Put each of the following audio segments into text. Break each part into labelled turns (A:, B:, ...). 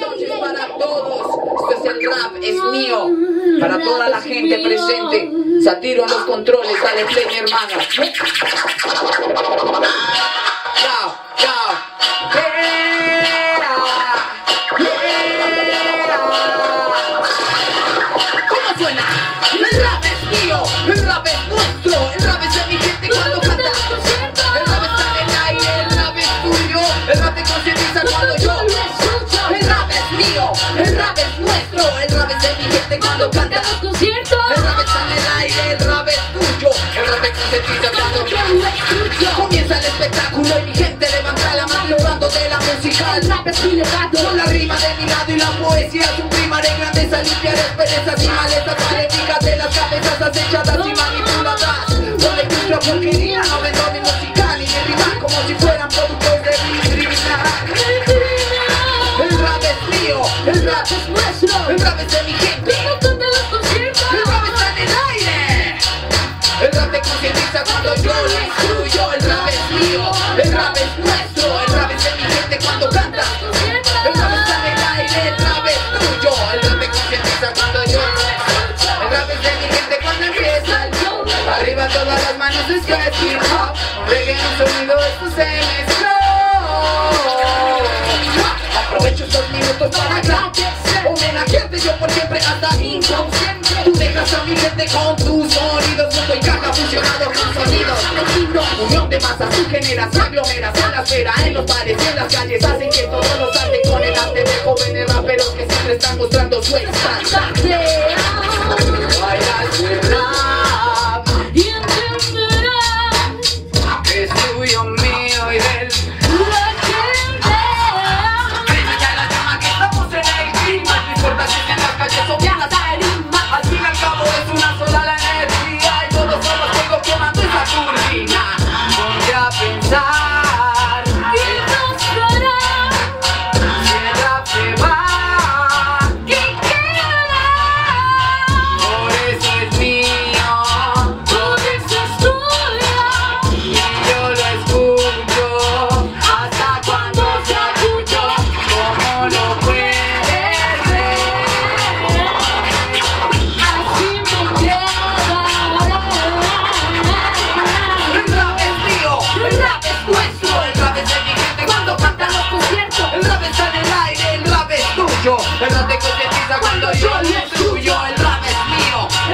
A: Noches para todos. Esto es el rap, es mío. Para toda la gente presente. Satiro en los controles, play mi hermano. Chao, chao. Rap es nuestro, el rap es de mi gente cuando canta. El rap está en el aire, el rap es tuyo, el rap te concientiza cuando yo. Comienza el espectáculo y mi gente levanta la mano hablando de la música. El rap es con la rima de mi lado y la poesía es un primar en grandeza, limpiar esperanzas y malezas, críticas de las cabezas acechadas y nuestro, el rap es de mi gente. El rap está en el aire. El rap te concientiza cuando yo lo instruyo. El rap es mío, el rap es nuestro. El rap es de mi gente cuando canta. El rap está en el aire, el rap es tuyo. El rap te concientiza cuando yo El rap es de mi gente cuando empieza. Arriba todas las manos, esto es hip hop. Un sonido, esto se mezcló. A mi gente con tus sonidos Mundo y caja fusionado con sonidos Unión de masas, su generación aglomeración La esfera en los bares y en las calles Hacen que todos los salten con el arte de jóvenes raperos Que siempre están mostrando su estandarte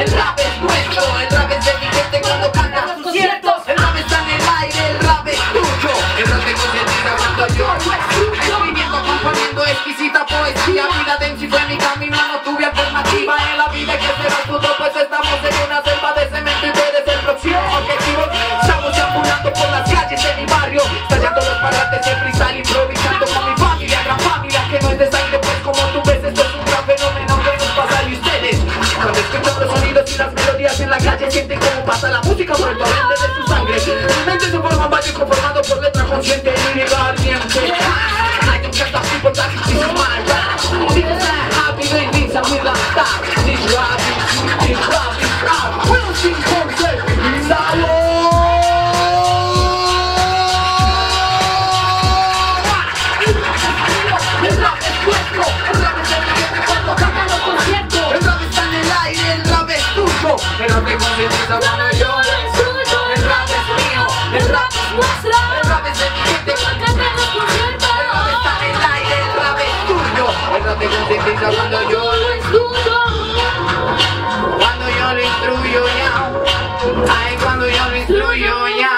A: mío, el por el torrente de su sangre. Mente se forma valle conformado por letra consciente y lírica nuestro. El rap es de mi gente cuando los conciertos. El rap está en el aire, el rap es tuyo. El rap te concientiza cuando yo lo escucho. Cuando yo lo instruyo ya. Ay, cuando yo lo instruyo ya.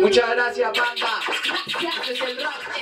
A: Muchas gracias, banda. Este es el rap.